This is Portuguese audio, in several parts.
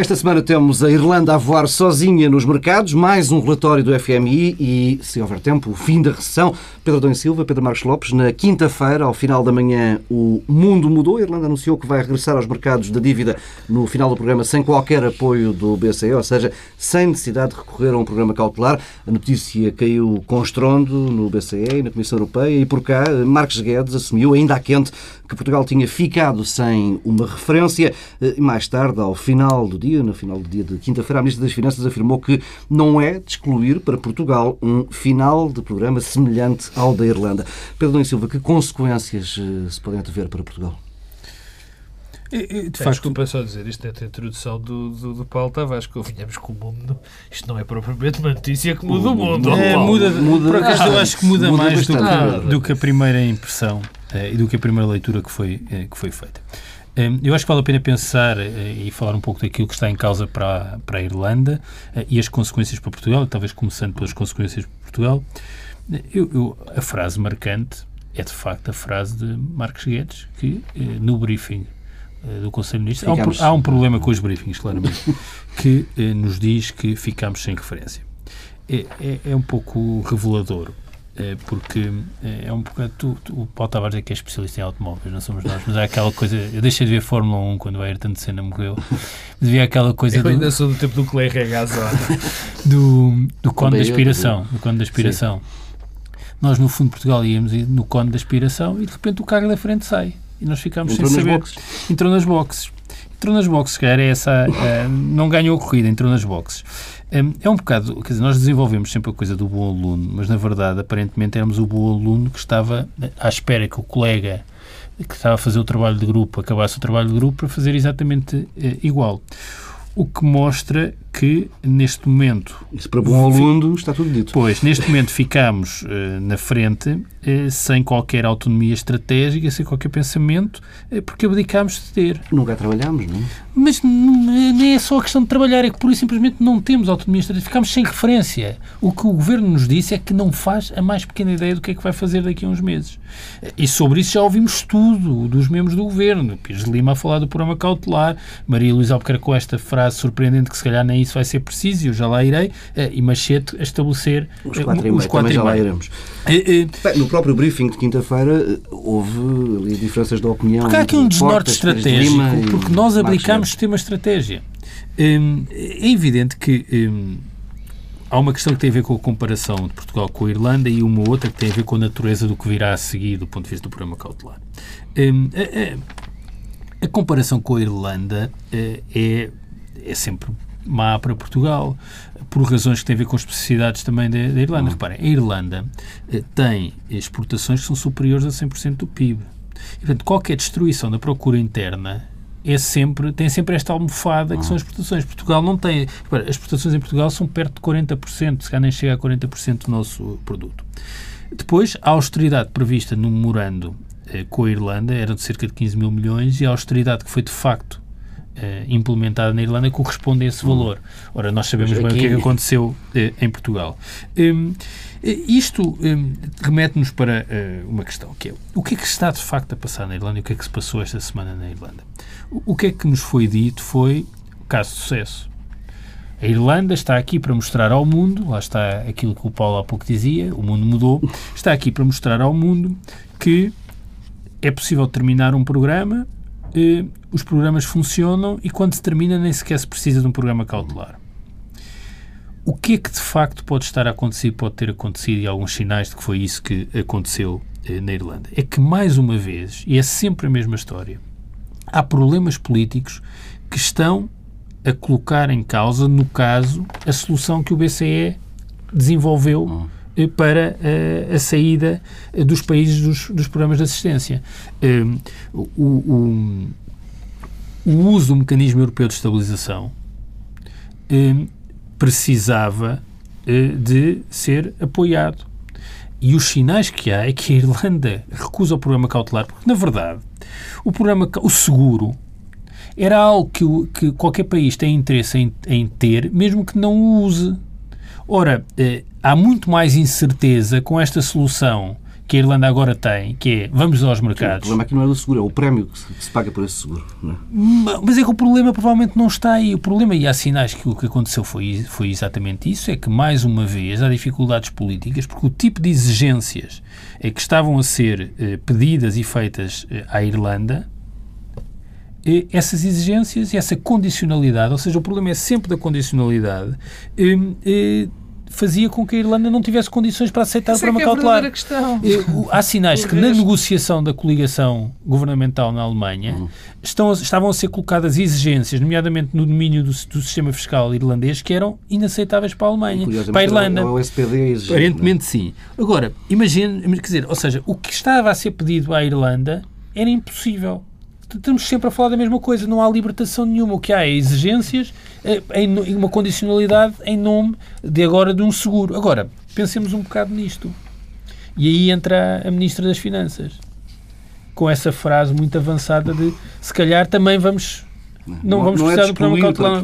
Esta semana temos a Irlanda a voar sozinha nos mercados, mais um relatório do FMI e, se houver tempo, o fim da recessão. Pedro Dom Silva, Pedro Marcos Lopes, na quinta-feira, ao final da manhã, o mundo mudou. A Irlanda anunciou que vai regressar aos mercados da dívida no final do programa sem qualquer apoio do BCE, ou seja, sem necessidade de recorrer a um programa cautelar. A notícia caiu com estrondo no BCE e na Comissão Europeia e por cá Marcos Guedes assumiu, ainda à quente, que Portugal tinha ficado sem uma referência. E mais tarde, ao final do dia, dia, no final do dia de quinta-feira, a Ministra das Finanças afirmou que não é de excluir para Portugal um final de programa semelhante ao da Irlanda. Pedro Domingos Silva, que consequências eh, se podem ter para Portugal? de facto, desculpa só dizer isto é a introdução do, do, do Paulo Tavares, que vinhamos com o mundo. Isto não é propriamente uma notícia que muda o mundo. É, muda, muda, por acaso, ah, eu acho que muda, muda mais do que, do que, a primeira impressão eh, e do que a primeira leitura que foi, eh, que foi feita. Hum, eu acho que vale a pena pensar eh, e falar um pouco daquilo que está em causa para, para a Irlanda eh, e as consequências para Portugal, talvez começando pelas consequências para Portugal. Eu, eu, a frase marcante é de facto a frase de Marcos Guedes, que eh, no briefing do Conselho de Ministros, há um, há um, problema com os briefings, claramente, que nos diz que ficamos sem referência. É, é, é um pouco revelador porque é, é um bocado. Tu, tu, o Paulo Tavares é que é especialista em automóveis, não somos nós, mas há aquela coisa. Eu deixei de ver Fórmula 1 quando o Ayrton Senna morreu, mas havia aquela coisa. Eu do, ainda sou do tempo do Clay Regazzoni. do, do cone da aspiração. Do cone da aspiração. Nós, no fundo, Portugal íamos no cone da aspiração e de repente o carro da frente sai. E nós ficámos entrou sem saber. Boxes. Entrou nas boxes. Entrou nas boxes, que era essa. Uh, não ganhou a corrida, entrou nas boxes. É um bocado, quer dizer, nós desenvolvemos sempre a coisa do bom aluno, mas na verdade, aparentemente, éramos o bom aluno que estava à espera que o colega que estava a fazer o trabalho de grupo acabasse o trabalho de grupo para fazer exatamente eh, igual. O que mostra que, neste momento... Isso para bom aluno está tudo dito. Pois, neste momento ficamos uh, na frente uh, sem qualquer autonomia estratégica, sem qualquer pensamento, uh, porque abdicámos de ter. Nunca trabalhámos, não é? Mas nem é só a questão de trabalhar, é que por isso simplesmente não temos autonomia estratégica, ficamos sem referência. O que o Governo nos disse é que não faz a mais pequena ideia do que é que vai fazer daqui a uns meses. E sobre isso já ouvimos tudo dos membros do Governo. Pires de Lima a falar do programa cautelar, Maria Luísa Albuquerque com esta frase surpreendente que se calhar nem isso vai ser preciso, eu já lá irei, eh, e Machete a estabelecer os eh, quatro, e meio, quatro já lá iremos. Eh, Bem, no próprio briefing de quinta-feira houve ali diferenças de opinião. Porque há aqui um desnorte estratégico, de porque nós aplicamos sistema estratégia. Hum, é evidente que hum, há uma questão que tem a ver com a comparação de Portugal com a Irlanda e uma outra que tem a ver com a natureza do que virá a seguir do ponto de vista do programa cautelar. Hum, a, a, a, comparação com a Irlanda é, é sempre má para Portugal, por razões que têm a ver com as especificidades também da, da Irlanda. Uhum. Reparem, a Irlanda eh, tem exportações que são superiores a 100% do PIB. E, portanto, qualquer destruição da procura interna é sempre, tem sempre esta almofada que são as exportações. Portugal não tem. Repara, as exportações em Portugal são perto de 40%, se calhar nem chega a 40% do nosso produto. Depois, a austeridade prevista no memorando eh, com a Irlanda era de cerca de 15 mil milhões e a austeridade que foi de facto implementada na Irlanda corresponde a esse valor. Ora, nós sabemos bem o que é que aconteceu eh, em Portugal. Um, eh, isto um, remete-nos para uh, uma questão, que é o que é que está de facto a passar na Irlanda e o que é que se passou esta semana na Irlanda? O, o que é que nos foi dito foi o caso de sucesso. A Irlanda está aqui para mostrar ao mundo, lá está aquilo que o Paulo há pouco dizia, o mundo mudou, está aqui para mostrar ao mundo que é possível terminar um programa eh, os programas funcionam e quando se termina nem sequer se precisa de um programa cautelar. O que é que de facto pode estar a acontecer, pode ter acontecido e alguns sinais de que foi isso que aconteceu eh, na Irlanda? É que, mais uma vez, e é sempre a mesma história, há problemas políticos que estão a colocar em causa, no caso, a solução que o BCE desenvolveu hum. Eh, para a, a saída dos países dos, dos programas de assistência. O, o, o uso do mecanismo europeu de estabilização eh, precisava eh, de ser apoiado. E os sinais que há é que a Irlanda recusa o programa cautelar, porque, na verdade, o programa, o seguro, era algo que, que qualquer país tem interesse em, em, ter, mesmo que não o use. Ora, eh, há muito mais incerteza com esta solução que a Irlanda agora tem, que é vamos aos mercados. O problema aqui não é o seguro, é o prémio que se paga por esse seguro. É? Mas é que o problema provavelmente não está aí. O problema, e há sinais que o que aconteceu foi, foi exatamente isso, é que mais uma vez há dificuldades políticas, porque o tipo de exigências é que estavam a ser eh, pedidas e feitas eh, à Irlanda essas exigências e essa condicionalidade, ou seja, o problema é sempre da condicionalidade, eh, fazia com que a Irlanda não tivesse condições para aceitar Essa o programa é, é cautelar. Eh, há sinais que na negociação da coligação governamental na Alemanha uhum. estão, estavam a ser colocadas exigências, nomeadamente no domínio do, do, sistema fiscal irlandês, que eram inaceitáveis para a Alemanha, para a Irlanda. O SPD exige, Aparentemente sim. Agora, imagine, quer dizer, ou seja, o que estava a ser pedido à Irlanda era impossível estamos sempre a falar da mesma coisa, não há libertação nenhuma. O que há é exigências eh, em uma condicionalidade em nome de agora de um seguro. Agora, pensemos um bocado nisto. E aí entra a Ministra das Finanças, com essa frase muito avançada de se calhar também vamos. Não, não vamos não é precisar é do programa cautelar.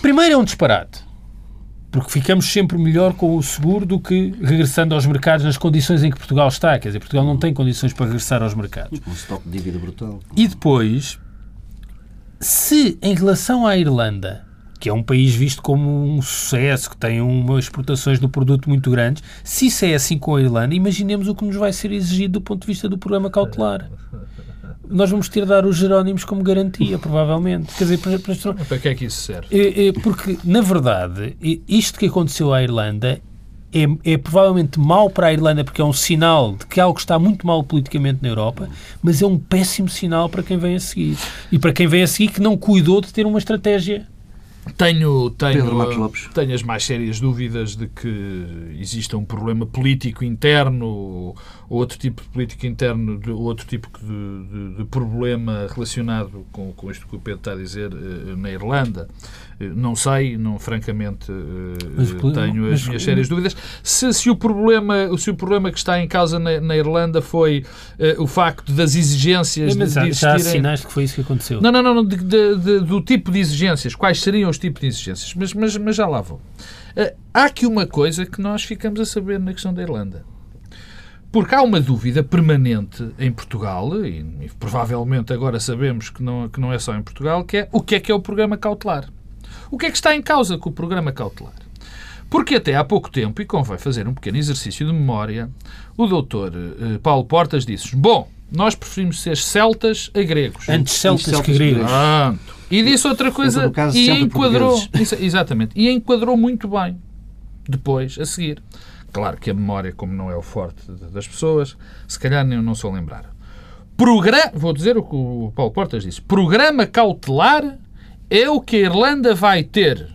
Primeiro é um disparate porque ficamos sempre melhor com o seguro do que regressando aos mercados nas condições em que Portugal está. Quer dizer, Portugal não tem condições para regressar aos mercados. Um estoque de dívida brutal. E depois, se em relação à Irlanda, que é um país visto como um sucesso, que tem umas exportações do produto muito grandes, se isso é assim com a Irlanda, imaginemos o que nos vai ser exigido do ponto de vista do programa cautelar nós vamos ter de dar os Jerónimos como garantia, provavelmente. Quer dizer, para, para... para que é que isso serve? É, é porque, na verdade, isto que aconteceu à Irlanda é, é, provavelmente mau para a Irlanda porque é um sinal de que algo está muito mal politicamente na Europa, mas é um péssimo sinal para quem vem a seguir. E para quem vem a seguir que não cuidou de ter uma estratégia tenho, tenho, tenho as mais sérias dúvidas de que exista um problema político interno ou outro tipo de política interno, de, outro tipo de, de, de, problema relacionado com, com isto que o Pedro está a dizer eh, na Irlanda. Não sei, não, francamente eh, mas, tenho mas, as minhas sérias dúvidas. Se, se, o problema, se o problema que está em causa na, na Irlanda foi uh, o facto das exigências mas, de, de Já há sinais que foi isso que aconteceu. Não, não, não, de, de, do tipo de exigências. Quais seriam os tipos de exigências? Mas, mas, mas já lá vou. Uh, há aqui uma coisa que nós ficamos a saber na questão da Irlanda. Porque há uma dúvida permanente em Portugal, e, e, provavelmente agora sabemos que não, que não é só em Portugal, que é o que é que é o programa cautelar. O que é que está em causa com o programa cautelar? Porque até há pouco tempo, e convém fazer um pequeno exercício de memória, o doutor uh, Paulo Portas disse bom, nós preferimos ser celtas a gregos. Antes celtas, celtas que gregos. Pronto. E disse outra coisa caso, e enquadrou. exatamente. E enquadrou muito bem. Depois, a seguir. Claro que a memória, como não é o forte das pessoas, se calhar nem não sou lembrar. Programa, vou dizer o que o Paulo Portas disse. Programa cautelar é o que a Irlanda vai ter.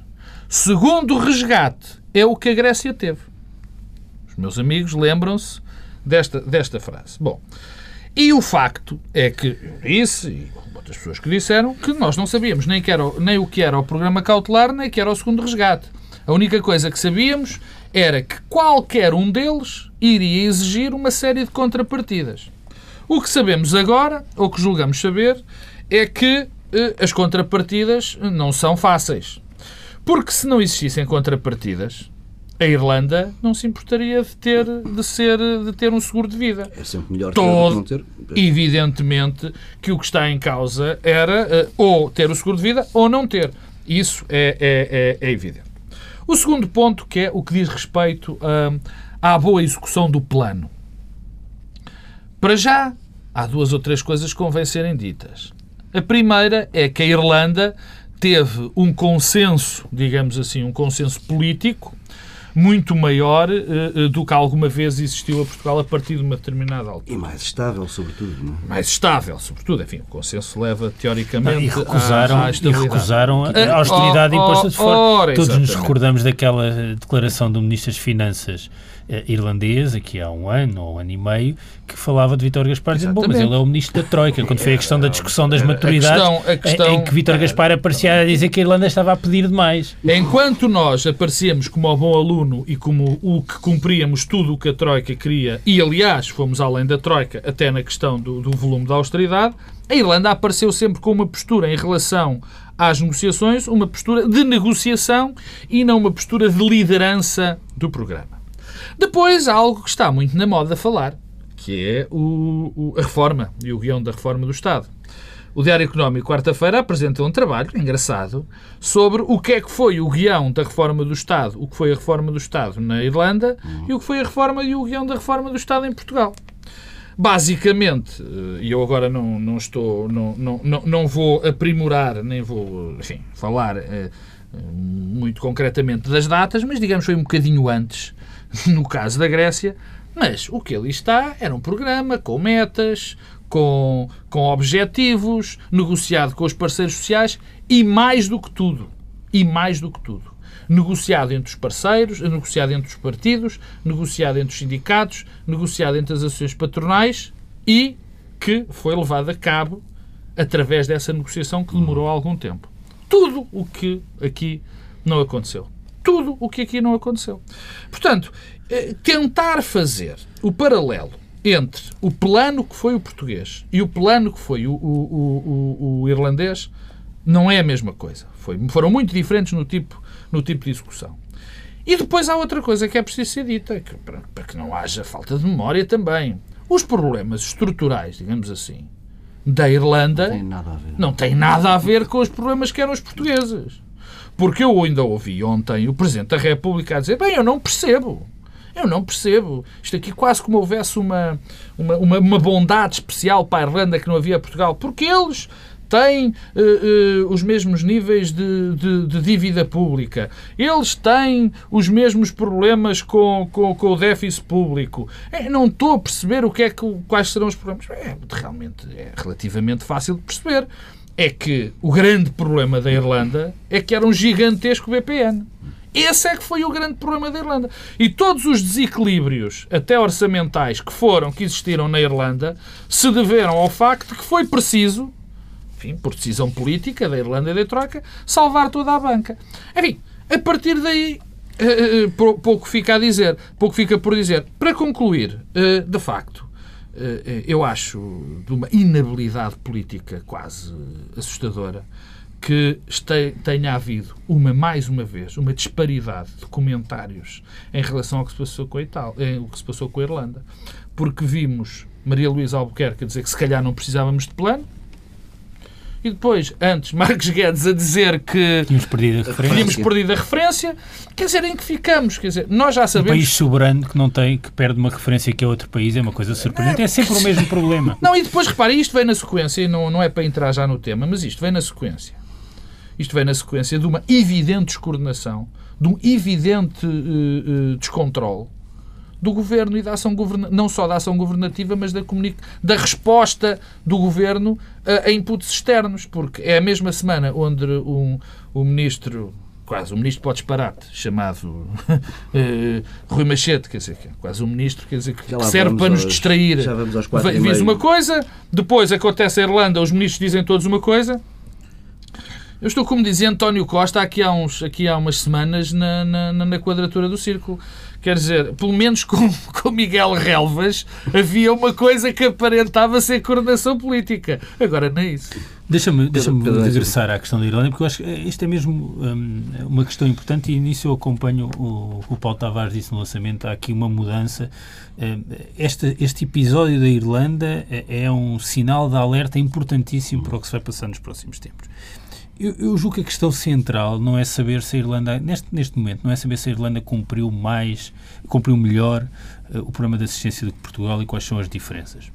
Segundo resgate, é o que a Grécia teve. Os meus amigos lembram-se desta, desta frase. Bom, e o facto é que disse, e outras pessoas que disseram, que nós não sabíamos nem, que era, nem o que era o programa cautelar, nem que era o segundo resgate. A única coisa que sabíamos era que qualquer um deles iria exigir uma série de contrapartidas. O que sabemos agora, ou que julgamos saber, é que as contrapartidas não são fáceis. Porque se não existissem contrapartidas, a Irlanda não se importaria de ter, de ser, de ter um seguro de vida. É sempre melhor Todo, não ter. Evidentemente que o que está em causa era uh, ou ter o seguro de vida ou não ter. Isso é, é, é, é evidente. O segundo ponto, que é o que diz respeito uh, à boa execução do plano. Para já, há duas ou três coisas que convém serem ditas. A primeira é que a Irlanda teve um consenso, digamos assim, um consenso político muito maior uh, do que alguma vez existiu a Portugal a partir de uma determinada altura. E mais estável, sobretudo. Não é? Mais estável, sobretudo. Enfim, o consenso leva, teoricamente, não, e recusaram, à, à e recusaram a austeridade imposta de fora. Todos exatamente. nos recordamos daquela declaração do Ministro das Finanças eh, irlandês, aqui há um ano ou um ano e meio, que falava de Vítor Gaspar, dizendo, bom, mas ele é o ministro da Troika, quando foi a questão da discussão das maturidades, a questão, a questão, em que Vítor Gaspar aparecia a dizer que a Irlanda estava a pedir demais. Enquanto nós aparecíamos como o bom aluno e como o que cumpríamos tudo o que a Troika queria, e aliás fomos além da Troika, até na questão do, do volume da austeridade, a Irlanda apareceu sempre com uma postura em relação às negociações, uma postura de negociação e não uma postura de liderança do programa. Depois há algo que está muito na moda falar, que é o, o, a reforma e o guião da reforma do Estado. O Diário Económico, quarta-feira, apresentou um trabalho engraçado sobre o que é que foi o guião da reforma do Estado, o que foi a reforma do Estado na Irlanda uhum. e o que foi a reforma e o guião da reforma do Estado em Portugal. Basicamente, eh, e eu agora não, não estou, não, não, não vou aprimorar, nem vou, enfim, falar eh, muito concretamente das datas, mas digamos foi um bocadinho antes, no caso da Grécia, mas o que ali está era um programa com metas, com, com objetivos, negociado com os parceiros sociais e mais do que tudo, e mais do que tudo, negociado entre os parceiros, negociado entre os partidos, negociado entre os sindicatos, negociado entre as associações patronais e que foi levado a cabo através dessa negociação que demorou algum tempo. Tudo o que aqui não aconteceu. Tudo o que aqui não aconteceu. Portanto, eh, tentar fazer o paralelo entre o plano que foi o português e o plano que foi o, o, o, o irlandês não é a mesma coisa. Foi, foram muito diferentes no tipo, no tipo de execução. E depois há outra coisa que é preciso ser dita, que, para, para que não haja falta de memória também. Os problemas estruturais, digamos assim, da Irlanda não tem nada a ver, não tem nada a ver com os problemas que eram os portugueses. Porque eu ainda ouvi ontem o Presidente da República a dizer: bem, eu não percebo. Eu não percebo. Isto aqui quase como houvesse uma, uma, uma, bondade especial para a Irlanda que não havia Portugal, porque eles têm uh, uh, os mesmos níveis de, de, de, dívida pública, eles têm os mesmos problemas com, com, com o déficit público. É, não estou a perceber o que é que, quais serão os problemas. É, realmente é relativamente fácil de perceber. É que o grande problema da Irlanda é que era um gigantesco BPN. Esse é que foi o grande problema da Irlanda. E todos os desequilíbrios, até orçamentais, que foram, que existiram na Irlanda, se deveram ao facto que foi preciso, enfim, por decisão política da Irlanda e da Troika, salvar toda a banca. Enfim, a partir daí, eh, eh, pouco fica a dizer, pouco fica por dizer. Para concluir, eh, de facto, eu acho de uma inabilidade política quase assustadora que tenha havido uma mais uma vez uma disparidade de comentários em relação ao que se passou com a Itália, o que se passou com a Irlanda, porque vimos Maria Luísa Albuquerque dizer que se calhar não precisávamos de plano, e depois, antes, Marcos Guedes a dizer que tínhamos perdido a referência. Tínhamos perdido a referência. Quer dizer, em que ficamos? Quer dizer, nós já sabemos... Um país soberano que não tem, que perde uma referência que é outro país é uma coisa surpreendente. É sempre o mesmo problema. Não, e depois, repare, isto vem na sequência, e não, não é para entrar já no tema, mas isto vem na sequência isto vem na sequência de uma evidente descoordenação, de um evidente uh, uh, descontrole do governo e da ação governativa, não só da ação governativa, mas da, da resposta do governo a, a, inputs externos, porque é a mesma semana onde um, o ministro quase um ministro pode disparate, chamado uh, Rui Machete, quer dizer, quase um ministro, quer dizer, que serve para nos distrair. Já vamos aos quatro Diz uma coisa, depois acontece a Irlanda, os ministros dizem todos uma coisa, eu estou, como dizia António Costa, aqui há, uns, aqui há umas semanas na, na, na quadratura do círculo. Quer dizer, pelo menos com, com Miguel Relvas havia uma coisa que aparentava ser coordenação política. Agora nem é isso. Deixa-me deixa regressar à questão da Irlanda, porque eu acho que isto é mesmo um, uma questão importante e nisso eu acompanho o que o Paulo Tavares disse no lançamento. Há aqui uma mudança. Hum, este, este episódio da Irlanda é, é um sinal de alerta importantíssimo para o que se vai passar nos próximos tempos. Eu, eu, julgo que a questão central não é saber se a Irlanda, neste, neste momento, não é saber se a Irlanda cumpriu mais, cumpriu melhor uh, o programa de assistência do que Portugal e quais são as diferenças.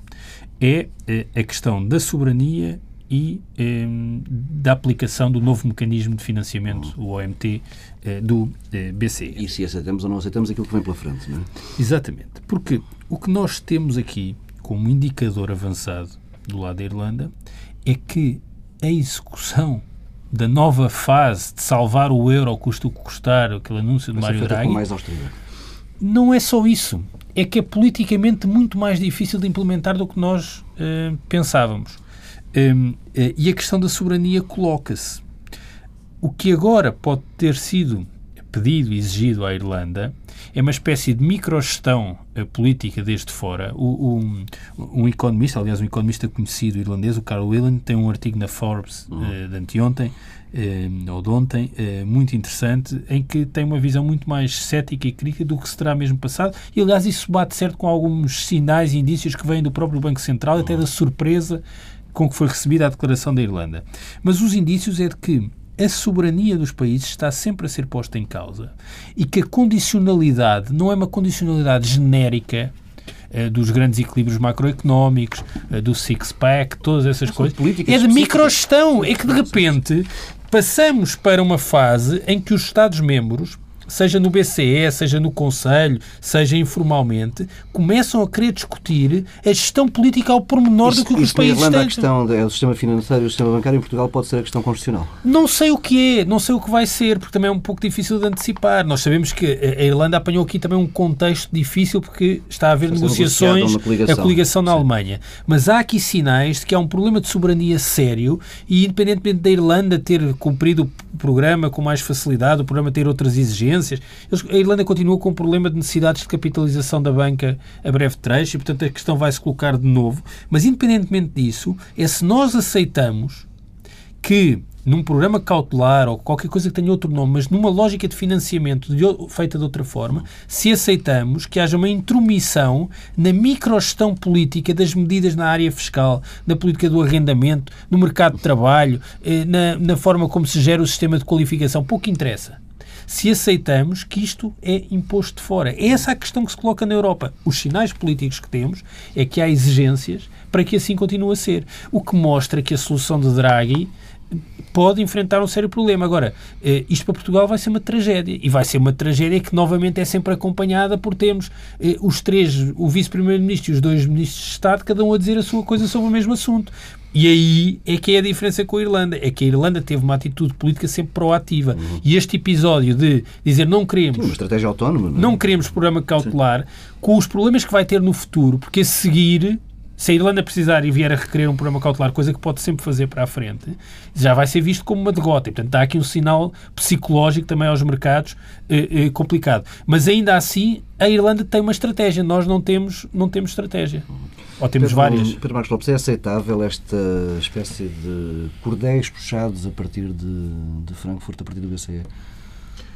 É uh, a questão da soberania e um, da aplicação do novo mecanismo de financiamento, o OMT, uh, do BCE. E se aceitamos ou não aceitamos aquilo que vem pela frente, não é? Exatamente. Porque o que nós temos aqui como indicador avançado do lado da Irlanda é que a execução da nova fase de salvar o euro, custo o que custar, aquele anúncio de Mário Draghi. Mais não é só isso. É que é politicamente muito mais difícil de implementar do que nós uh, pensávamos. Um, uh, e a questão da soberania coloca-se. O que agora pode ter sido pedido e exigido à Irlanda é uma espécie de microgestão uh, política desde fora. O, um, um economista, aliás, um economista conhecido irlandês, o Carl Whelan, tem um artigo na Forbes uh, de anteontem, uh, ou de ontem, muito interessante, em que tem uma visão muito mais cética e crítica do que se terá mesmo passado. E, aliás, isso bate certo com alguns sinais e indícios que vêm do próprio Banco Central, até da surpresa com que foi recebida a declaração da Irlanda. Mas os indícios é de que a soberania dos países está sempre a ser posta em causa e que a condicionalidade não é uma condicionalidade genérica eh, dos grandes equilíbrios macroeconómicos, eh, do six-pack, todas essas coisas. É de microgestão. É que, de repente, passamos para uma fase em que os Estados-membros seja no BCE, seja no Conselho, seja informalmente, começam a querer discutir a gestão política ao pormenor isso, do que os países têm. a questão do sistema financeiro e o sistema bancário em Portugal pode ser a questão constitucional? Não sei o que é, não sei o que vai ser, porque também é um pouco difícil de antecipar. Nós sabemos que a Irlanda apanhou aqui também um contexto difícil porque está a haver negociações, a coligação na Sim. Alemanha. Mas há aqui sinais de que há um problema de soberania sério e independentemente da Irlanda ter cumprido o programa com mais facilidade, o programa ter outras exigências, a Irlanda continua com um problema de necessidades de capitalização da banca a breve trecho e, portanto, a questão vai se colocar de novo. Mas, independentemente disso, é se nós aceitamos que num programa cautelar ou qualquer coisa que tenha outro nome, mas numa lógica de financiamento de, feita de outra forma, se aceitamos que haja uma intromissão na microgestão política das medidas na área fiscal, na política do arrendamento, no mercado de trabalho, eh, na, na forma como se gera o sistema de qualificação, pouco interessa se aceitamos que isto é imposto de fora. É essa a questão que se coloca na Europa. Os sinais políticos que temos é que há exigências para que assim continue a ser. O que mostra que a solução de Draghi pode enfrentar um sério problema. Agora, eh, isto para Portugal vai ser uma tragédia. E vai ser uma tragédia que, novamente, é sempre acompanhada por termos eh, os três, o vice-primeiro-ministro e os dois ministros de Estado, cada um a dizer a sua coisa sobre o mesmo assunto. E aí é que é a diferença com a Irlanda. É que a Irlanda teve uma atitude política sempre proativa. Uhum. E este episódio de dizer não queremos. Sim, uma estratégia autónoma. Não, é? não queremos programa cautelar, Sim. com os problemas que vai ter no futuro, porque a seguir se a Irlanda precisar e vier a requerer um programa cautelar, coisa que pode sempre fazer para a frente, já vai ser visto como uma derrota. E, portanto, dá aqui um sinal psicológico também aos mercados eh, eh, complicado. Mas ainda assim, a Irlanda tem uma estratégia. Nós não temos, não temos estratégia. Ou temos Pedro, várias. Pedro Marcos Lopes, é aceitável esta espécie de cordéis puxados a partir de, de Frankfurt, a partir do BCE?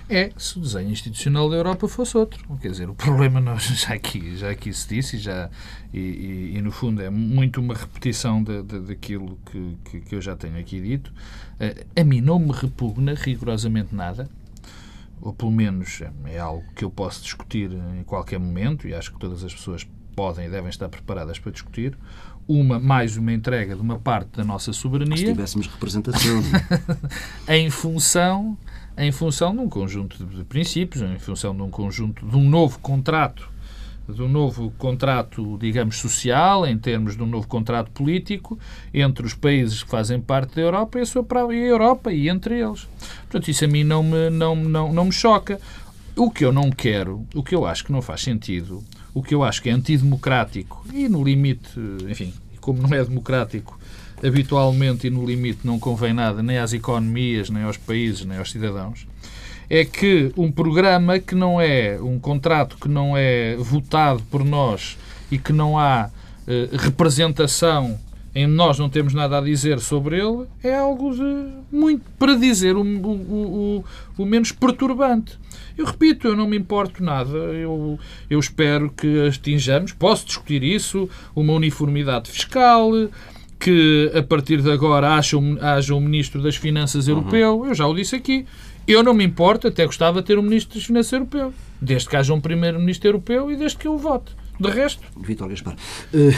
É se o desenho institucional da Europa fosse outro. Quer dizer, o problema nós já aqui, já aqui se disse e, já, e, e, e no fundo é muito uma repetição de, de, daquilo que, que, que, eu já tenho aqui dito. Uh, a mim não me repugna rigorosamente nada, ou pelo menos é algo que eu posso discutir em qualquer momento e acho que todas as pessoas podem e devem estar preparadas para discutir. Uma, mais uma entrega de uma parte da nossa soberania. Se tivéssemos representação. em função em função de um conjunto de princípios, em função de um conjunto de um novo contrato, de um novo contrato, digamos, social, em termos de um novo contrato político entre os países que fazem parte da Europa e a, sua própria Europa e entre eles. Portanto, isso a mim não me, não, não, não me choca. O que eu não quero, o que eu acho que não faz sentido, o que eu acho que é antidemocrático e, no limite, enfim, como não é democrático, habitualmente e no limite não convém nada nem às economias, nem aos países, nem aos cidadãos, é que um programa que não é, um contrato que não é votado por nós e que não há eh, representação em nós não temos nada a dizer sobre ele, é algo de muito, para dizer o, o, o, o menos perturbante. Eu repito, eu não me importo nada, eu, eu espero que atinjamos, posso discutir isso, uma uniformidade fiscal, que a partir de agora haja um, haja um Ministro das Finanças europeu, uhum. eu já o disse aqui. Eu não me importo, até gostava de ter um Ministro das Finanças europeu, desde que haja um Primeiro-Ministro europeu e desde que eu vote. De resto. Vitor Gaspar. Uh,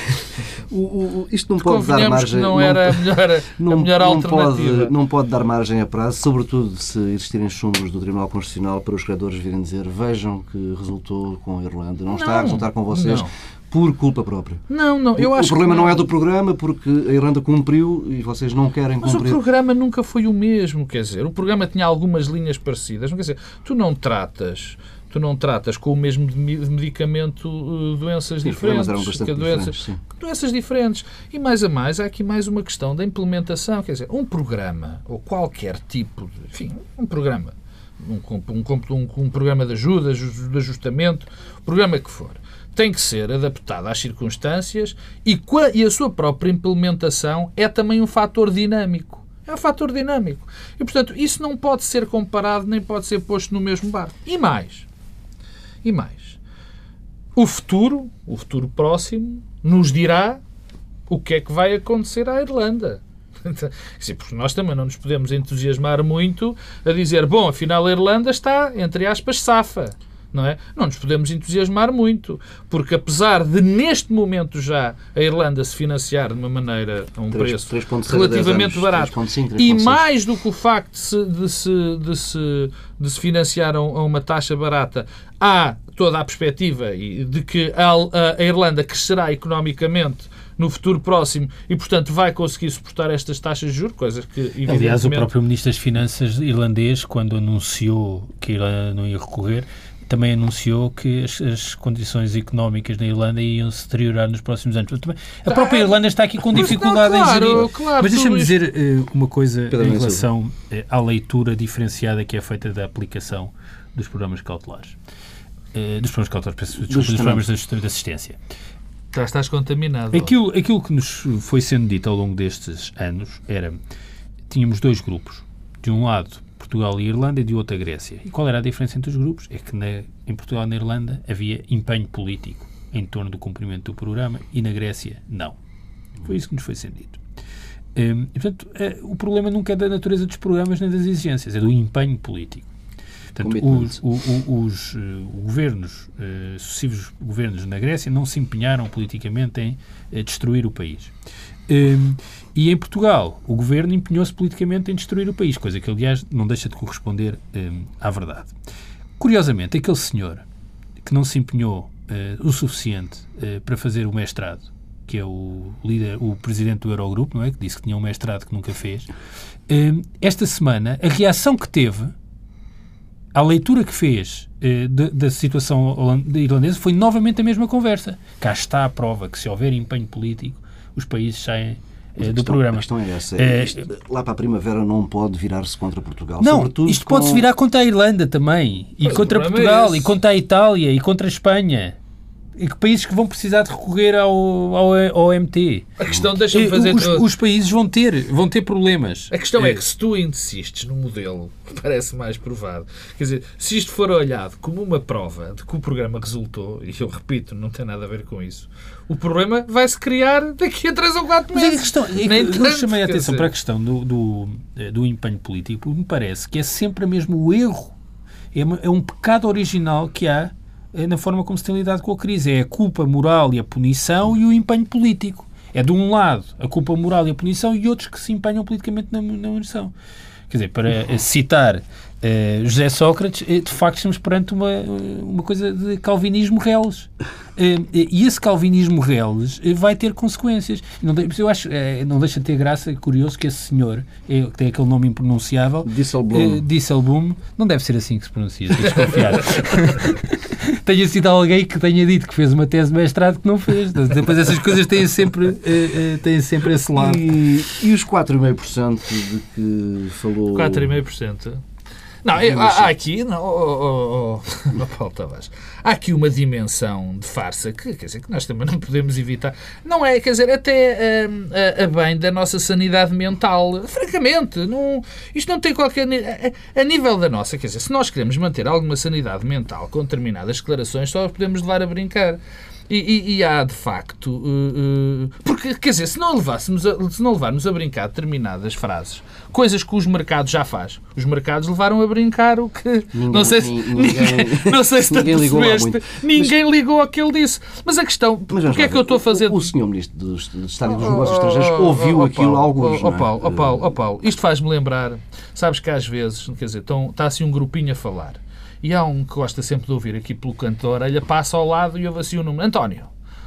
o, o, isto não pode dar margem. não era não, a melhor, não, a melhor não alternativa. Pode, não pode dar margem a prazo, sobretudo se existirem chumbos do Tribunal Constitucional para os credores virem dizer vejam que resultou com a Irlanda. Não, não está a resultar com vocês. Por culpa própria. Não, não. Eu o, acho o problema não é do programa porque a Irlanda cumpriu e vocês não querem cumprir. Mas o programa nunca foi o mesmo, quer dizer, o programa tinha algumas linhas parecidas. Não quer dizer, tu não tratas tu não tratas com o mesmo medicamento uh, doenças sim, diferentes. Bastante doenças, diferentes doenças diferentes. E mais a mais, há aqui mais uma questão da implementação. Quer dizer, um programa, ou qualquer tipo de. Enfim, um programa um, um, um, um programa de ajuda, de ajustamento, programa que for, tem que ser adaptado às circunstâncias e, e a sua própria implementação é também um fator dinâmico. É um fator dinâmico. E, portanto, isso não pode ser comparado nem pode ser posto no mesmo barco. E mais. E mais. O futuro, o futuro próximo, nos dirá o que é que vai acontecer à Irlanda. Porque nós também não nos podemos entusiasmar muito a dizer, bom, afinal a Irlanda está, entre aspas, safa. Não, é? não nos podemos entusiasmar muito, porque apesar de neste momento já a Irlanda se financiar de uma maneira a um 3, preço 3 relativamente anos, barato 3, 5, e mais do que o facto de se, de se, de se, de se financiar a uma taxa barata, há toda a perspectiva de que a, a Irlanda crescerá economicamente no futuro próximo e, portanto, vai conseguir suportar estas taxas de juros, coisas que, evidentemente... Aliás, o próprio Ministro das Finanças irlandês, quando anunciou que a Irlanda não ia recorrer, também anunciou que as, as, condições económicas na Irlanda iam se deteriorar nos próximos anos. Também, a própria Irlanda está aqui com dificuldade não, claro, em gerir. Claro, Mas deixa-me dizer uh, uma coisa em relação uh, à leitura diferenciada que é feita da aplicação dos programas cautelares. Uh, dos programas cautelares, peço desculpa, dos programas de assistência. Já estás contaminado. Aquilo, aquilo que nos foi sendo dito ao longo destes anos era tínhamos dois grupos. De um lado, Portugal e Irlanda, e de outro, a Grécia. E qual era a diferença entre os grupos? É que na, em Portugal e na Irlanda havia empenho político em torno do cumprimento do programa e na Grécia, não. Foi isso que nos foi sendo dito. Um, e, portanto, uh, o problema nunca é da natureza dos programas nem das exigências, é do empenho político. Portanto, os, o, o, os uh, governos, uh, sucessivos governos na Grécia não se empenharam politicamente em destruir o país. Um, e em Portugal, o governo empenhou-se politicamente em destruir o país, coisa que, aliás, não deixa de corresponder um, à verdade. Curiosamente, aquele senhor que não se empenhou o suficiente para fazer o mestrado, que é o líder, o presidente do Eurogrupo, não é? Que disse que tinha um mestrado que nunca fez. Esta semana, a reação que teve a leitura que fez eh, da situação irlandesa foi novamente a mesma conversa. Cá está a prova que se houver empenho político, os países saem eh, do questão, programa. A questão é essa. É, isto, lá para a primavera não pode virar-se contra Portugal. Não, isto com... pode-se virar contra a Irlanda também. E pois contra é Portugal, é e contra a Itália, e contra a Espanha e que países que vão precisar de recorrer ao, ao, ao OMT. A questão, deixa-me fazer... Os, os, países vão ter, vão ter problemas. A questão é. é que se tu insistes no modelo que parece mais provado, quer dizer, se isto for olhado como uma prova de que o programa resultou, e eu repito, não tem nada a ver com isso, o problema vai-se criar daqui a 3 ou 4 meses. Mas a questão, é Nem eu chamei a atenção dizer... para a questão do, do, eh, do empenho político, me parece que é sempre mesmo o erro. É, é um pecado original que há é na forma como se tem lidado com a crise. É a culpa moral e a punição e o empenho político. É de um lado a culpa moral e a punição e outros que se empenham politicamente na, na munição. Quer dizer, para citar uh, José Sócrates, eh, de facto estamos perante uma, uma coisa de calvinismo reles. Uh, e esse calvinismo reles vai ter consequências. Não, eu acho, uh, não deixa de ter graça, curioso, que esse senhor, que tem aquele nome impronunciável, Disselboom, Disselboom não deve ser assim que se pronuncia, estou desconfiado. tenha sido alguém que tenha dito que fez uma tese de mestrado que não fez. Depois essas coisas têm sempre, uh, uh, têm sempre esse lado. E, e os 4,5% de que falou... 4,5%? Não, eu, há, há, aqui, não, oh, oh, oh, Paulo Tavares, há aqui uma dimensão de farsa que, quer dizer, que nós também não podemos evitar. Não é, quer dizer, até a, a, a bem da nossa sanidade mental. Francamente, não, isto não tem qualquer. A, a, nível da nossa, quer dizer, se nós queremos manter alguma sanidade mental com determinadas declarações, só podemos levar a brincar. E, e, e, há, de facto... Uh, uh, porque, quer dizer, se não, levássemos a, se não levarmos a brincar determinadas frases, coisas que os mercados já faz, os mercados levaram a brincar o que... Ninguém, não sei se, ninguém, não sei se ninguém ligou Ninguém mas, ligou ao que ele disse. Mas a questão... Mas, porque é que eu estou a fazer... O, o senhor Ministro do, do Estado e dos Negócios Estrangeiros ouviu oh, oh, aquilo oh, alguns, oh, Paulo, oh, Paulo, oh, Paulo, isto faz-me lembrar... Sabes que às vezes, quer dizer, está assim um grupinho a falar e há um que gosta sempre de ouvir aqui pelo canto da orelha, passa ao lado e ouve assim o número. António,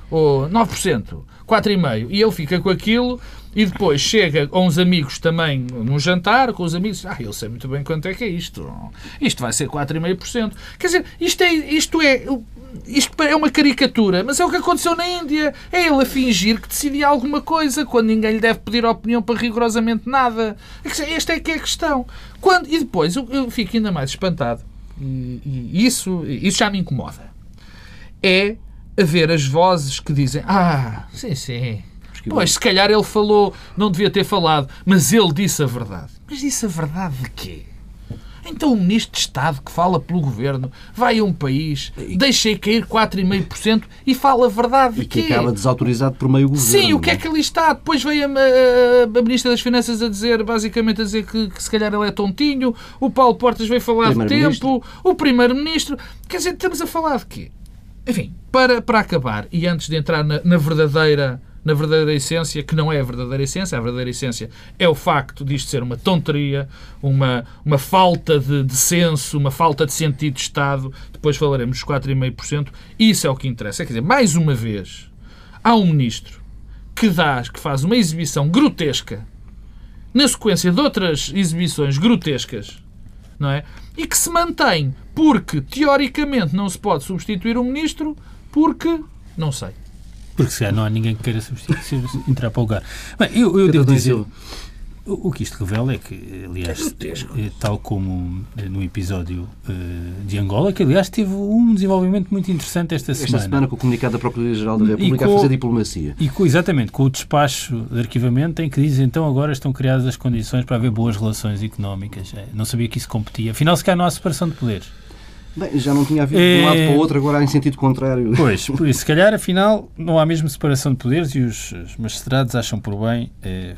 ou 9%, 4,5%, e ele fica com aquilo e depois chega a uns amigos também num jantar com os amigos, ah, eu sei muito bem quanto é que é isto. Isto vai ser 4,5%. Quer dizer, isto é, isto é isto é uma caricatura, mas é o que aconteceu na Índia. É ele a fingir que decidia alguma coisa quando ninguém lhe deve pedir opinião para rigorosamente nada. Esta é que é a questão. Quando, e depois eu, eu fico ainda mais espantado, e, e isso, isso já me incomoda. É haver as vozes que dizem: Ah, sim, sim. Pois, se calhar ele falou, não devia ter falado, mas ele disse a verdade. Mas disse a verdade de quê? Então o Ministro de Estado que fala pelo Governo vai a um país, deixa cair 4,5% e fala a verdade. E que quê? acaba desautorizado por meio Governo. Sim, o que é, é que ali está? Depois veio a, a, a Ministra das Finanças a dizer, basicamente a dizer que, que, se calhar ele é tontinho, o Paulo Portas veio falar de tempo, o Primeiro-Ministro. Quer dizer, estamos a falar de quê? Enfim, para, para acabar, e antes de entrar na, na verdadeira na verdadeira essência, que não é a verdadeira essência. A verdadeira essência é o facto disto ser uma tonteria, uma, uma falta de, de senso, uma falta de sentido de Estado. Depois falaremos dos 4,5%. Isso é o que interessa. Quer dizer, mais uma vez, há um ministro que, dá, que faz uma exibição grotesca na sequência de outras exibições grotescas, não é? E que se mantém porque, teoricamente, não se pode substituir um ministro porque, não sei. Porque se não há ninguém que queira substituir, entrar para o lugar. Bem, eu, eu devo dizer. O que isto revela é que, aliás, é tal como eh, no episódio uh, de Angola, que aliás teve um desenvolvimento muito interessante esta semana. Esta semana com o comunicado da Procuradoria-Geral da República com, a fazer diplomacia. E com, exatamente, com o despacho de arquivamento em que diz então agora estão criadas as condições para haver boas relações económicas. É, não sabia que isso competia. Afinal, se calhar não há separação de poderes. Bem, já não tinha havido é... de um lado para o outro, agora há em sentido contrário. Pois, por isso, se calhar, afinal, não há mesmo separação de poderes e os, os magistrados acham por bem é,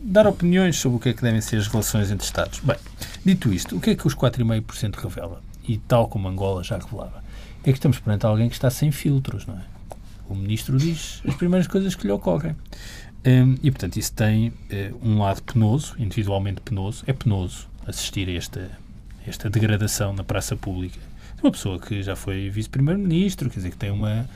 dar opiniões sobre o que é que devem ser as relações entre Estados. Bem, dito isto, o que é que os 4,5% revela? E tal como Angola já revelava, é que estamos perante alguém que está sem filtros, não é? O ministro diz as primeiras coisas que lhe ocorrem. Um, e, portanto, isso tem uh, um lado penoso, individualmente penoso. É penoso assistir a esta esta degradação na praça pública. Uma pessoa que já foi vice-primeiro-ministro, quer dizer, que tem uma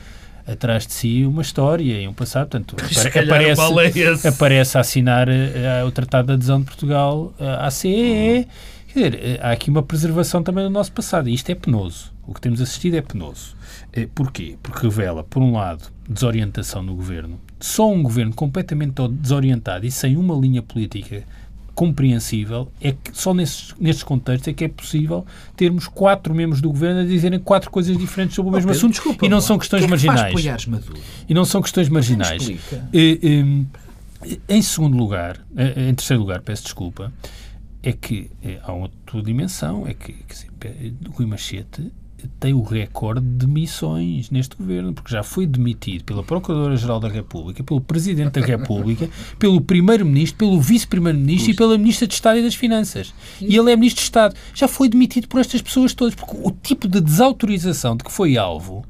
atrás de si uma história e um passado. Portanto, aparece, aparece a assinar uh, o Tratado de Adesão de Portugal uh, à CEE. Uhum. Quer dizer, uh, há aqui uma preservação também do nosso passado. E isto é penoso. O que temos assistido é penoso. Uh, porquê? Porque revela, por um lado, desorientação no governo. Só um governo completamente desorientado e sem uma linha política compreensível é que só nesses, nesses contextos é que é possível termos quatro membros do governo a dizerem quatro coisas diferentes sobre o mesmo oh, Pedro, assunto desculpa, e não são questões que é que marginais. E não são questões marginais. E, em segundo lugar, em terceiro lugar, peço desculpa, é que é, há outra dimensão, é que, que Rui Machete tem o recorde de demissões neste governo, porque já foi demitido pela Procuradora-Geral da República, pelo Presidente da República, pelo Primeiro-Ministro, pelo Vice-Primeiro-Ministro e pela Ministra de Estado e das Finanças. E ele é Ministro de Estado. Já foi demitido por estas pessoas todas, porque o tipo de desautorização de que foi alvo,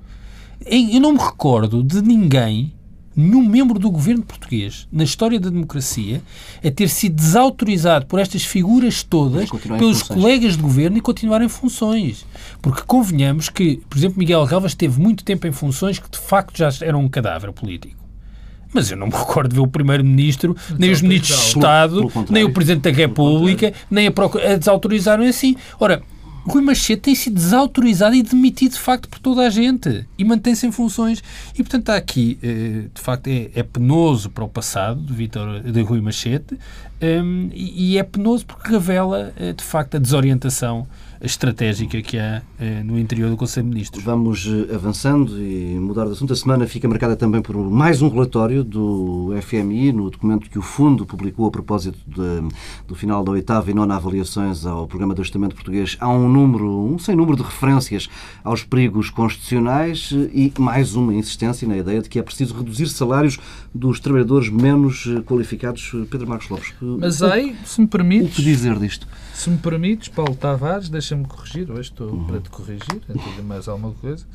eu não me recordo de ninguém nenhum membro do governo português, na história da democracia, a ter sido desautorizado por estas figuras todas, pelos colegas de governo e continuar em funções. Porque convenhamos que, por exemplo, Miguel Galvas esteve muito tempo em funções que de facto já eram um cadáver político. Mas eu não me recordo de ver o Primeiro-Ministro, nem os Ministros de Estado, nem o Presidente da República, nem a, a desautorizaram assim. Ora, Rui Machete tem sido desautorizado e demitido de facto por toda a gente e mantém-se em funções. E portanto está aqui, eh, de facto, é, é penoso para o passado de, Vitor, de Rui Machete um, e, e é penoso porque revela eh, de facto a desorientação estratégica que há eh, no interior do Conselho de Ministros. Vamos eh, avançando e mudar de assunto. A semana fica marcada também por mais um relatório do FMI, no documento que o Fundo publicou a propósito de, do final da oitava e nona avaliações ao Programa de Ajustamento Português. Há um número, um sem número de referências aos perigos constitucionais e mais uma insistência na ideia de que é preciso reduzir salários dos trabalhadores menos qualificados. Pedro Marcos Lopes. Mas aí, se me permites... O que dizer disto? Se me permites, Paulo Tavares, deixa-me corrigir, hoje estou uhum. para te corrigir, digo mais alguma coisa.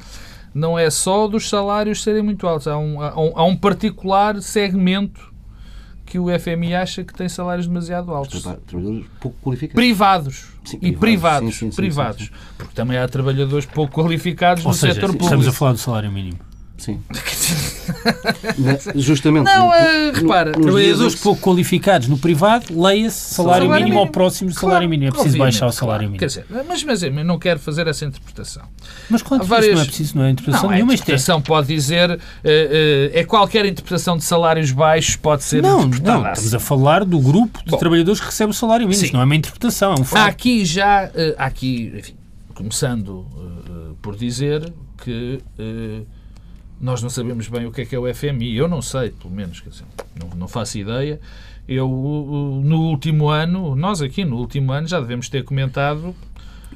Não é só dos salários serem muito altos, há um, há um, há um particular segmento que o FMI acha que tem salários demasiado altos. Trabalhadores pouco qualificados. Privados. Sim, e privados. Sim, sim, privados. Porque também há trabalhadores pouco qualificados Ou no seja, setor público. Estamos a falar do salário mínimo. Sim. Justamente. Não, uh, repara. Trabalhadores pouco qualificados no privado, leia-se salário, salário mínimo, ao próximo do salário mínimo. É preciso baixar o salário mínimo. Quer dizer, mas, mas eu não quero fazer essa interpretação. Mas claro que várias... não é preciso, não é interpretação não, nenhuma. A é interpretação pode dizer, uh, uh, é qualquer interpretação de salários baixos pode ser não, interpretada. Não, estamos a falar do grupo de Bom, trabalhadores que recebe o salário mínimo. Isto não é uma interpretação, é um fato. Há aqui já, uh, há aqui, enfim, começando por dizer que nós não sabemos bem o que é que é o FMI. Eu não sei, pelo menos, quer dizer, não, não faço ideia. Eu, no último ano, nós aqui no último ano já devemos ter comentado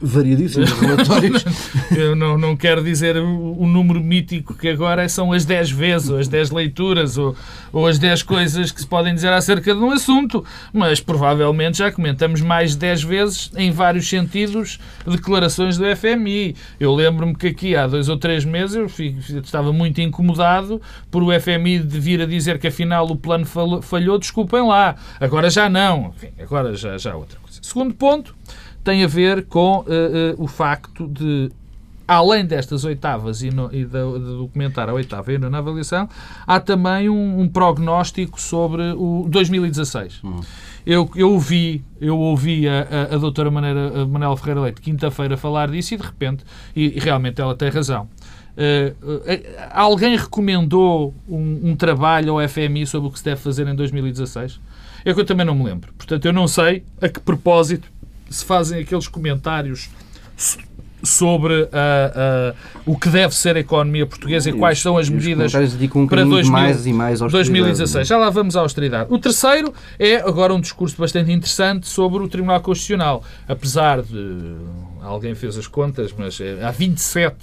variadíssimos relatórios. Eu não, não quero dizer o, número mítico que agora são as 10 vezes, ou as 10 leituras, ou, ou as 10 coisas que se podem dizer acerca de um assunto, mas provavelmente já comentamos mais de 10 vezes, em vários sentidos, declarações do FMI. Eu lembro-me que aqui há dois ou três meses eu estava muito incomodado por o FMI de vir a dizer que afinal o plano falhou, desculpem lá. Agora já não. Enfim, agora já, já outra coisa. Segundo ponto, tem a ver com uh, uh, o facto de, além destas oitavas e, no, e de, de documentar a oitava e a nona avaliação, há também um, um prognóstico sobre o 2016. Uhum. Eu, eu ouvi, eu ouvi a, a, a doutora Maneira, a Manela Ferreira Leite quinta-feira falar disso e de repente, e, e realmente ela tem razão, Uh, uh, alguém recomendou um, um, trabalho ao FMI sobre o que se deve fazer em 2016? É que eu também não me lembro. Portanto, eu não sei a que propósito se fazem aqueles comentários sobre uh, uh, o que deve ser a economia portuguesa e, e quais são as medidas um para 2000, mais e mais 2016. Já lá vamos à austeridade. O terceiro é agora um discurso bastante interessante sobre o Tribunal Constitucional. Apesar de. Alguém fez as contas, mas é, há 27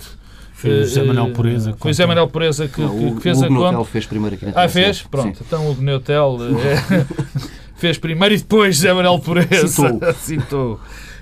foi o José Manuel Pureza. Foi o José Manuel Pureza que, não, que fez o a conta. O fez primeiro aqui na Ah, fez? Pronto. Sim. Então o Neutel é, fez primeiro e depois José Manuel Pureza. Citou. citou.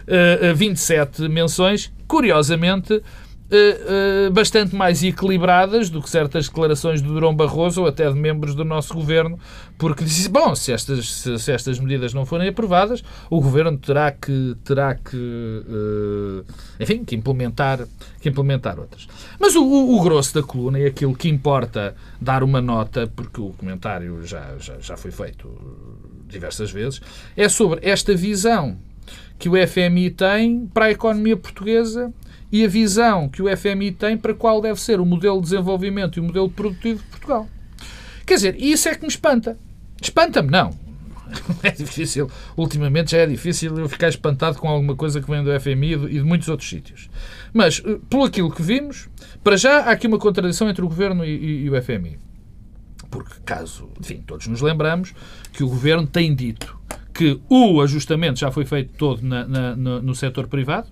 Uh, 27 menções, curiosamente, Uh, uh, bastante mais equilibradas do que certas declarações do Durão Barroso ou até de membros do nosso governo, porque disse: bom, se estas, se, se estas medidas não forem aprovadas, o governo terá que, terá que uh, enfim, que implementar, que implementar outras. Mas o, o, o, grosso da coluna e aquilo que importa dar uma nota, porque o comentário já, já, já foi feito diversas vezes, é sobre esta visão que o FMI tem para a economia portuguesa e a visão que o FMI tem para qual deve ser o modelo de desenvolvimento e o modelo produtivo de Portugal. Quer dizer, isso é que me espanta. Espanta-me, não. É difícil. Ultimamente já é difícil eu ficar espantado com alguma coisa que vem do FMI e de muitos outros sítios. Mas, eh, pelo aquilo que vimos, para já há aqui uma contradição entre o Governo e, e, e o FMI. Porque, caso, enfim, todos nos lembramos que o Governo tem dito que o ajustamento já foi feito todo na, na, no, no setor privado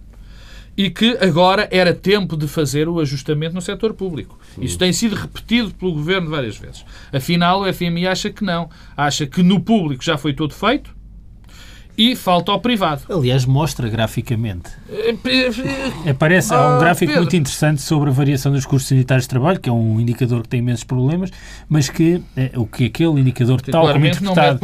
e que agora era tempo de fazer o ajustamento no setor público. Isso tem sido repetido pelo Governo várias vezes. Afinal, o FMI acha que não. Acha que no público já foi tudo feito e falta ao privado. Aliás, mostra graficamente. Aparece, há um ah, gráfico muito interessante sobre a variação dos custos sanitários de trabalho, que é um indicador que tem imensos problemas, mas que é, o que aquele indicador, tal como interpretado,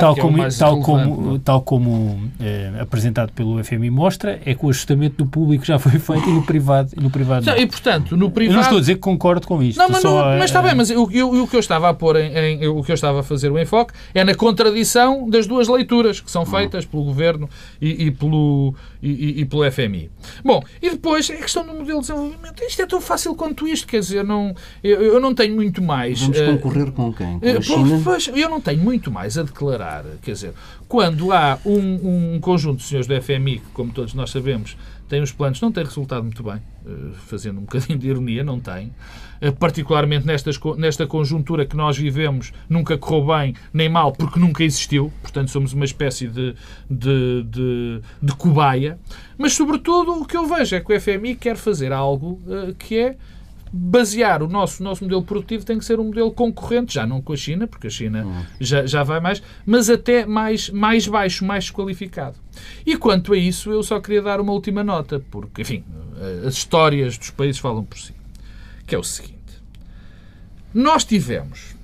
tal é como, tal como, tal como é, apresentado pelo FMI mostra, é que o ajustamento do público já foi feito e no privado, e no privado não. E, portanto, no privado... Eu não estou a dizer que concordo com isto. Não, mas, não, mas está bem, mas o, o, o que eu estava a pôr em, em, o que eu estava a fazer o enfoque é na contradição das duas leituras que são feitas feitas pelo Governo e, e pelo, e, e, pelo FMI. Bom, e depois a questão do modelo de desenvolvimento. Isto é tão fácil quanto isto, quer dizer, não, eu, eu não tenho muito mais... Vamos uh, concorrer com quem? Com a China? Pois, eu não tenho muito mais a declarar, quer dizer, quando há um, um conjunto de senhores do FMI, que, como todos nós sabemos, tem os planos, não tem resultado muito bem, eh, fazendo um bocadinho de ironia, não tem. Eh, particularmente nestas, nesta conjuntura que nós vivemos, nunca correu bem nem mal, porque nunca existiu. Portanto, somos uma espécie de, de, de, de cobaia. Mas, sobretudo, o que eu vejo é que o FMI quer fazer algo uh, que é basear o nosso, nosso modelo produtivo tem que ser um modelo concorrente, já não com a China, porque a China hum. já, já vai mais, mas até mais, mais baixo, mais desqualificado. E quanto a isso, eu só queria dar uma última nota, porque, enfim, as histórias dos países falam por si, que é o seguinte. Nós tivemos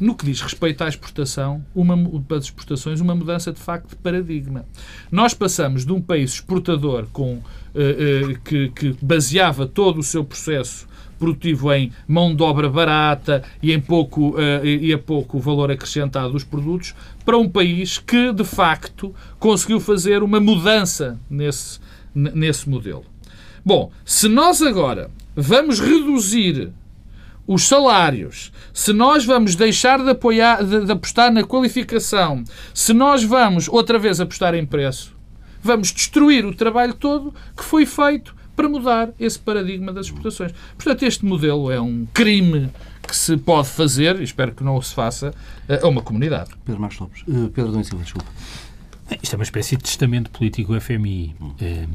no que diz respeito à exportação, uma, para as exportações, uma mudança de facto de paradigma. Nós passamos de um país exportador com, uh, uh, que, que baseava todo o seu processo produtivo em mão de obra barata e em pouco, uh, e a pouco valor acrescentado dos produtos, para um país que, de facto, conseguiu fazer uma mudança nesse, nesse modelo. Bom, se nós agora vamos reduzir os salários, se nós vamos deixar de, apoiar, de, de apostar na qualificação, se nós vamos outra vez apostar em preço, vamos destruir o trabalho todo que foi feito para mudar esse paradigma das exportações. Portanto, este modelo é um crime que se pode fazer, e espero que não se faça, a uma comunidade. Pedro Marcos Lopes. Uh, Pedro Dom Silva, desculpa. Isto é uma espécie de testamento político do FMI. Hum. Uh,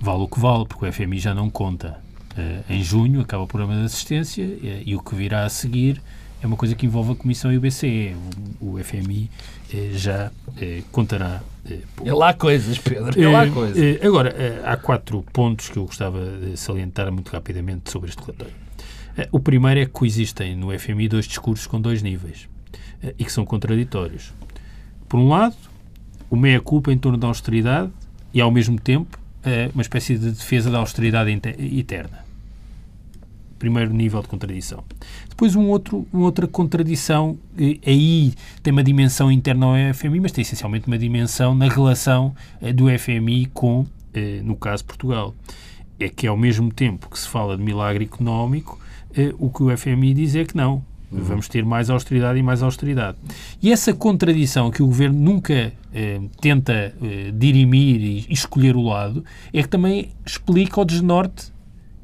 vale o que vale, porque o FMI já não conta Uh, em junho acaba o programa de assistência uh, e o que virá a seguir é uma coisa que envolve a Comissão e o BCE. O, o FMI eh, já contará. é lá coisas, Pedro. É lá coisas. agora, há quatro pontos que eu gostava de salientar muito rapidamente sobre este relatório. o primeiro é que coexistem no FMI dois discursos com dois níveis e que são contraditórios. Por um lado, o meia-culpa em torno da austeridade e, ao mesmo tempo, uma espécie de defesa da austeridade eterna primeiro nível de contradição. Depois um outro, uma outra contradição, aí tem uma dimensão interna ao FMI, mas tem essencialmente uma dimensão na relação eh, do FMI com, eh, no caso, Portugal. É que ao mesmo tempo que se fala de milagre económico, eh, o que o FMI diz é que não, Uhum. Vamos ter mais austeridade e mais austeridade. E essa contradição que o governo nunca eh, tenta eh, dirimir e escolher o lado é que também explica o desnorte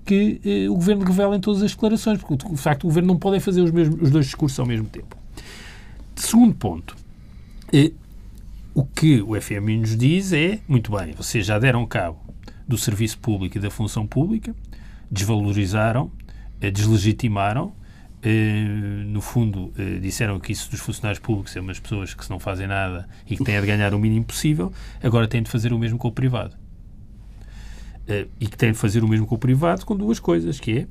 que eh, o Governo revela em todas as declarações, porque de facto o Governo não pode fazer os, mesmos, os dois discursos ao mesmo tempo. Segundo ponto, eh, o que o FMI nos diz é, muito bem, vocês já deram cabo do serviço público e da função pública, desvalorizaram, eh, deslegitimaram, eh, no fundo, eh, disseram que isso dos funcionários públicos são umas pessoas que não fazem nada e que têm de ganhar o mínimo possível, agora têm de fazer o mesmo com o privado. Uh, e que tem de fazer o mesmo com o privado com duas coisas, que é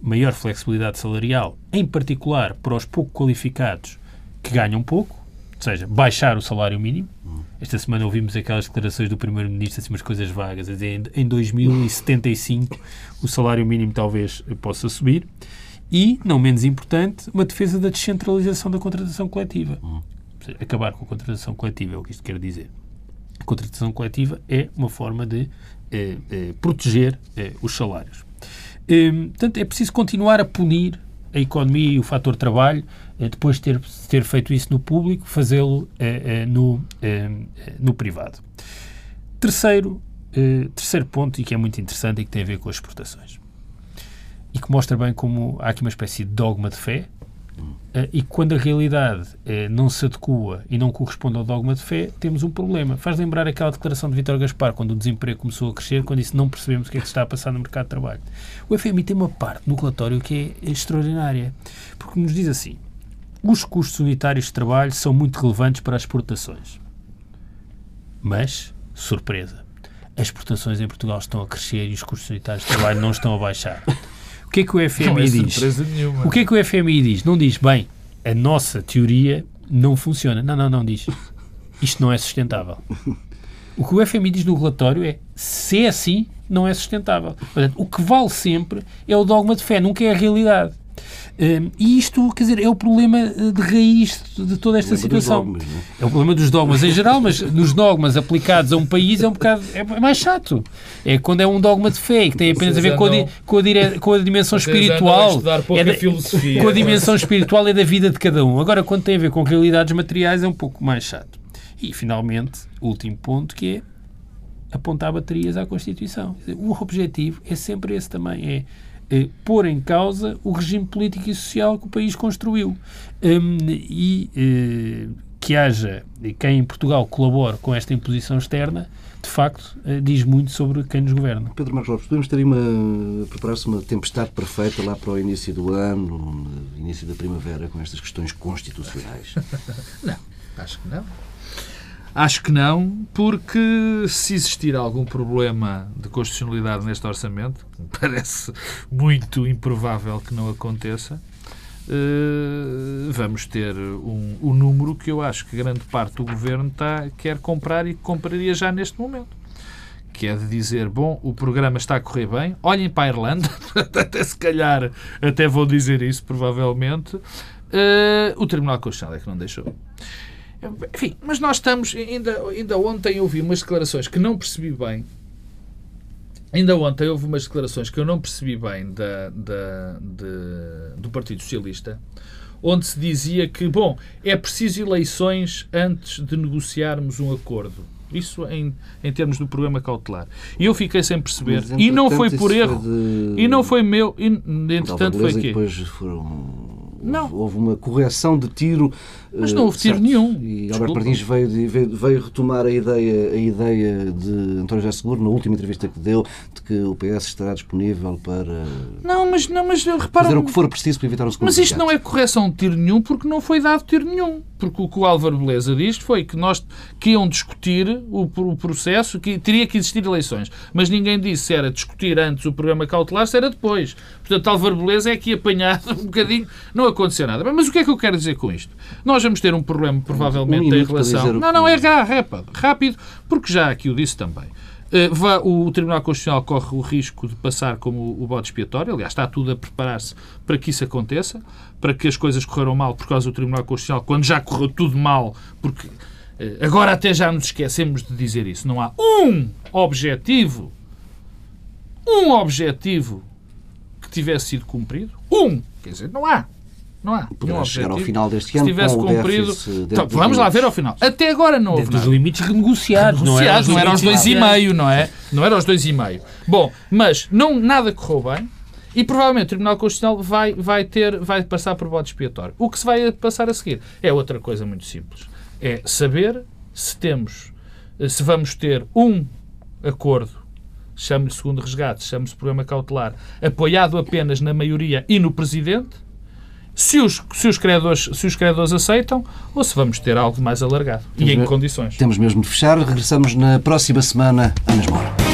maior flexibilidade salarial, em particular para os pouco qualificados que ganham pouco, ou seja, baixar o salário mínimo. Esta semana ouvimos aquelas declarações do Primeiro-Ministro, assim, umas coisas vagas, a dizer, em 2075 o salário mínimo talvez possa subir. E, não menos importante, uma defesa da descentralização da contratação coletiva. Seja, acabar com a contratação coletiva é o que isto quer dizer. A contratação coletiva é uma forma de eh, eh, proteger eh, os salários. portanto, é preciso continuar a punir a economia e o fator trabalho, depois de ter, ter feito isso no público, fazê-lo no, no privado. Terceiro, terceiro ponto, e que é muito interessante e que tem a ver com as exportações. E que mostra bem como há aqui uma espécie de dogma de fé, eh, e quando a realidade eh, não se adequa e não corresponde ao dogma de fé, temos um problema. Faz lembrar aquela declaração de Vítor Gaspar, quando o desemprego começou a crescer, quando disse não percebemos o que é que está a passar no mercado de trabalho. O FMI tem uma parte no relatório que é extraordinária, porque nos diz assim, os custos unitários de trabalho são muito relevantes para as exportações. Mas, surpresa, as exportações em Portugal estão a crescer e os custos unitários de trabalho não estão a baixar. O que é que o FMI não é diz? Nenhuma. O que é que o FMI diz? Não diz, bem, a nossa teoria não funciona. Não, não, não diz. Isto não é sustentável. O que o FMI diz no relatório é, se é assim, não é sustentável. Portanto, o que vale sempre é o dogma de fé, nunca é a realidade. Um, e isto, quer dizer, é o problema eh, de raiz de toda esta situação. Dogmas, é? é o problema dos dogmas em geral, mas nos dogmas aplicados a um país é um bocado é mais chato. É quando é um dogma de fé que tem apenas Vocês a ver com a, com, a dire, com a, dimensão Vocês espiritual. É da, filosofia. Com a dimensão espiritual é da vida de cada um. Agora, quando tem a ver com realidades materiais, é um pouco mais chato. E, finalmente, o último ponto que é apontar baterias à Constituição. O objetivo é sempre esse também, é eh, pôr em causa o regime político e social que o país construiu. Um, e eh, que haja quem em Portugal colabore com esta imposição externa, de facto, eh, diz muito sobre quem nos governa. Pedro Marcos Lopes, podemos ter uma, preparar-se uma tempestade perfeita lá para o início do ano, no início da primavera, com estas questões constitucionais? não, acho que não. Acho que não, porque se existir algum problema de constitucionalidade neste orçamento, parece muito improvável que não aconteça, uh, vamos ter um, um número que eu acho que grande parte do governo está, quer comprar e compraria já neste momento. Que é de dizer, bom, o programa está a correr bem, olhem para a Irlanda, até se calhar até vou dizer isso, provavelmente, uh, o Tribunal Constitucional é que não deixou. Enfim, mas nós estamos, ainda, ainda ontem ouvi umas declarações que não percebi bem, Ainda ontem houve umas declarações que eu não percebi bem da, da, de, do Partido Socialista, onde se dizia que, bom, é preciso eleições antes de negociarmos um acordo. Isso em, em termos do programa cautelar. E eu fiquei sem perceber. Mas, e não foi por erro. Foi de... E não foi meu. E, entretanto, foi quê? depois foram não. Houve uma correção de tiro. Mas não houve tiro nenhum. E Alberto Martins veio, veio, veio, retomar a ideia, a ideia de António José Seguro na última entrevista que deu de que o PS estará disponível para. Não, mas, não, mas repara. Fazer o que for preciso para evitar um segundo Mas isto não é correção de tiro nenhum porque não foi dado tiro nenhum. Porque o que o Álvaro Beleza diz foi que nós que iam discutir o, o processo, que teria que existir eleições. Mas ninguém disse se era discutir antes o programa cautelar, se era depois. Portanto, Álvaro Beleza é aqui apanhado um bocadinho. Não aconteceu nada. Mas o que é que eu quero dizer com isto? Nós vamos ter um problema, provavelmente, um em relação. Não, não, é rápido, rápido, porque já aqui o disse também. Eh, o Tribunal Constitucional corre o risco de passar como o bode expiatório. Aliás, está tudo a preparar-se para que isso aconteça, para que as coisas correram mal por causa do Tribunal Constitucional, quando já correu tudo mal, porque eh, agora até já nos esquecemos de dizer isso. Não há um objetivo, um objetivo que tivesse sido cumprido. Um! Quer dizer, não há. Não há. Poderá chegar ao final deste ano. Se tivesse cumprido. Então, vamos lá ver ao final. Até agora não houve. Dos limites renegociados, não, era não era aos dois e meio, não é? Não era aos dois e meio. Bom, mas não, nada correu bem. E provavelmente o Tribunal Constitucional vai, vai, ter, vai passar por voto expiatório. O que se vai passar a seguir é outra coisa muito simples. É saber se temos, se vamos ter um acordo, chame-lhe segundo resgate, chame-se programa cautelar, apoiado apenas na maioria e no Presidente, se os, se os, credores, se os credores aceitam ou se vamos ter algo mais alargado temos e em condições. Temos mesmo de fechar. Regressamos na próxima semana à mesma hora.